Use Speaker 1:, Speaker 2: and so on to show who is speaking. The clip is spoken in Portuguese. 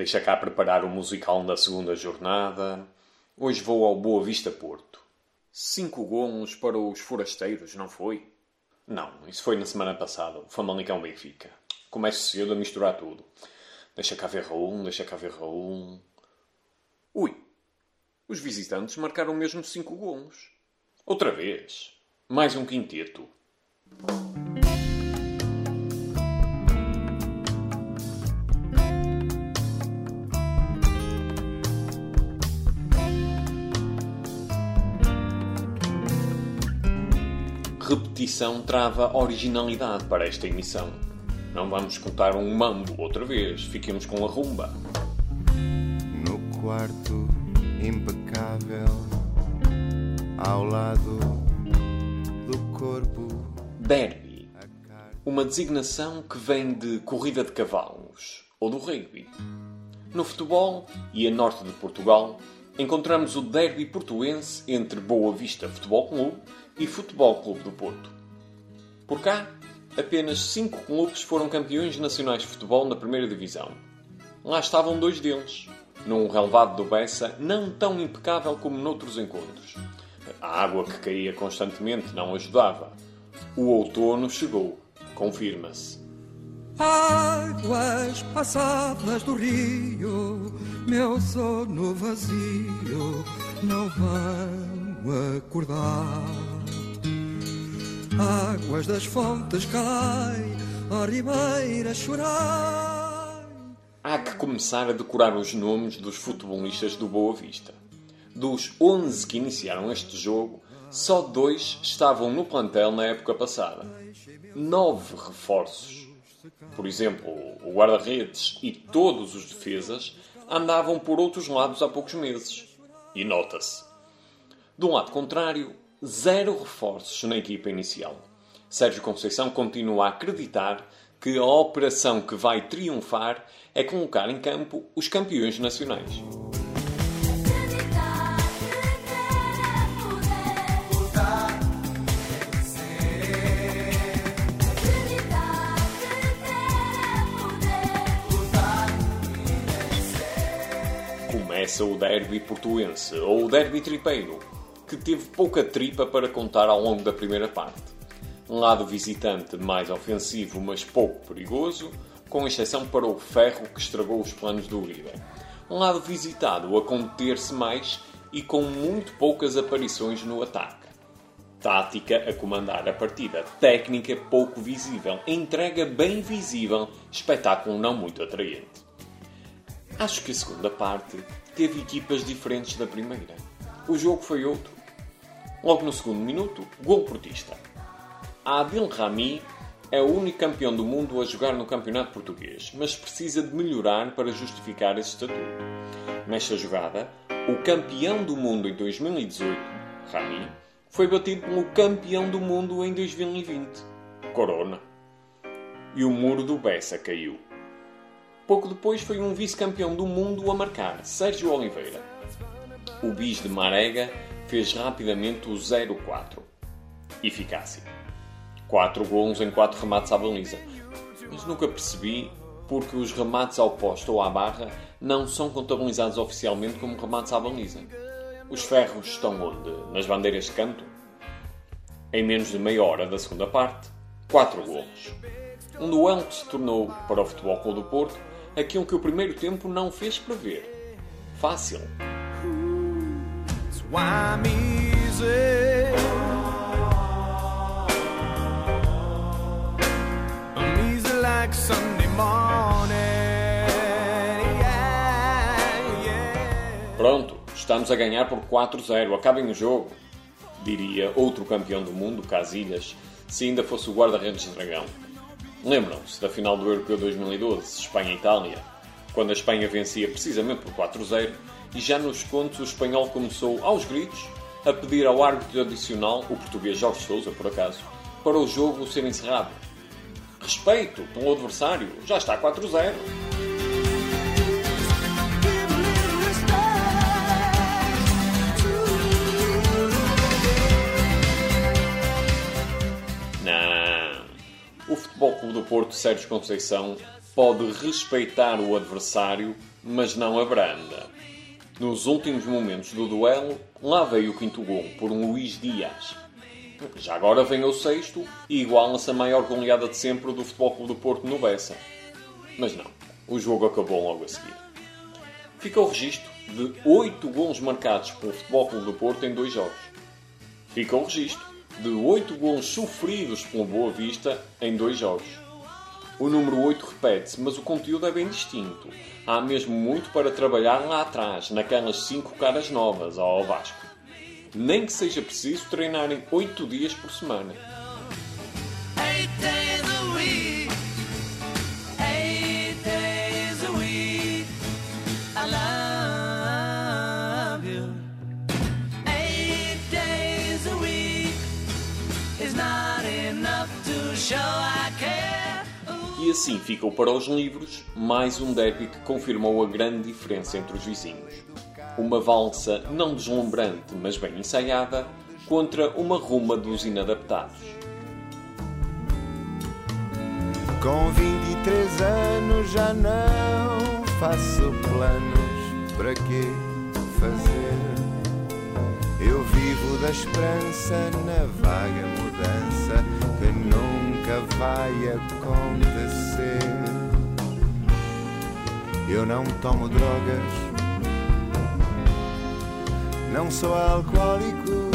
Speaker 1: deixa cá preparar o musical da segunda jornada. Hoje vou ao Boa Vista Porto. Cinco golos para os forasteiros, não foi? Não, isso foi na semana passada. O Famalicão Benfica. Começo cedo a misturar tudo. Deixa cá ver Raul, deixa cá ver Raul. Ui, os visitantes marcaram mesmo cinco golos. Outra vez. Mais um quinteto. Repetição trava originalidade para esta emissão. Não vamos contar um mambo outra vez, fiquemos com a rumba.
Speaker 2: No quarto impecável, ao lado do corpo.
Speaker 1: Derby. Uma designação que vem de corrida de cavalos ou do rugby. No futebol e a norte de Portugal, encontramos o derby portuense entre Boa Vista Futebol Clube e Futebol Clube do Porto. Por cá, apenas cinco clubes foram campeões nacionais de futebol na primeira divisão. Lá estavam dois deles, num relevado do Bessa não tão impecável como noutros encontros. A água que caía constantemente não ajudava. O outono chegou, confirma-se.
Speaker 3: Águas passadas do rio, meu sono vazio, não vão acordar. Águas das fontes cai, a ribeira chorar.
Speaker 1: Há que começar a decorar os nomes dos futebolistas do Boa Vista. Dos 11 que iniciaram este jogo, só dois estavam no plantel na época passada. Nove reforços. Por exemplo, o guarda-redes e todos os defesas andavam por outros lados há poucos meses. E nota-se. Do lado contrário, zero reforços na equipa inicial. Sérgio Conceição continua a acreditar que a operação que vai triunfar é colocar em campo os campeões nacionais. Começa o derby portuense, ou o derby tripeiro, que teve pouca tripa para contar ao longo da primeira parte. Um lado visitante mais ofensivo, mas pouco perigoso, com exceção para o ferro que estragou os planos do Uribe. Um lado visitado a conter-se mais e com muito poucas aparições no ataque. Tática a comandar a partida, técnica pouco visível, entrega bem visível, espetáculo não muito atraente. Acho que a segunda parte teve equipas diferentes da primeira. O jogo foi outro. Logo no segundo minuto, gol portista. Adil Rami é o único campeão do mundo a jogar no campeonato português, mas precisa de melhorar para justificar esse estatuto. Nesta jogada, o campeão do mundo em 2018, Rami, foi batido pelo campeão do mundo em 2020, Corona. E o muro do Bessa caiu. Pouco depois foi um vice-campeão do mundo a marcar, Sérgio Oliveira. O bis de Marega fez rapidamente o 0-4. Eficácia. 4 gols em 4 remates à baliza. Mas nunca percebi porque os remates ao posto ou à barra não são contabilizados oficialmente como remates à baliza. Os ferros estão onde? Nas bandeiras de canto? Em menos de meia hora da segunda parte, 4 gols. Um duelo que se tornou, para o Futebol Clube do Porto, aquilo que o primeiro tempo não fez prever. Fácil. Pronto, estamos a ganhar por 4-0, acabem o jogo. Diria outro campeão do mundo, Casilhas, se ainda fosse o guarda-redes de Dragão. Lembram-se da final do Europeu 2012, Espanha-Itália, quando a Espanha vencia precisamente por 4-0 e já nos contos o espanhol começou, aos gritos, a pedir ao árbitro adicional, o português Jorge Sousa, por acaso, para o jogo ser encerrado. Respeito pelo adversário, já está 4-0. Futebol Clube do Porto Sérgio Conceição pode respeitar o adversário mas não abranda. Nos últimos momentos do duelo, lá veio o quinto gol por um Luís Dias. Já agora vem o sexto e iguala-se a maior goleada de sempre do Futebol Clube do Porto no Bessa. Mas não, o jogo acabou logo a seguir. Fica o registro de 8 gols marcados pelo Futebol Clube do Porto em dois jogos. Fica o registro de 8 gols sofridos pelo Boa Vista em dois jogos. O número 8 repete-se, mas o conteúdo é bem distinto. Há mesmo muito para trabalhar lá atrás, naquelas 5 caras novas ao Vasco. Nem que seja preciso treinarem 8 dias por semana. E assim ficou para os livros mais um derby que confirmou a grande diferença entre os vizinhos. Uma valsa não deslumbrante, mas bem ensaiada, contra uma ruma dos inadaptados.
Speaker 2: Com 23 anos já não faço planos para que fazer. Eu vivo da esperança na vaga mudança que nunca vai acontecer. Eu não tomo drogas, não sou alcoólico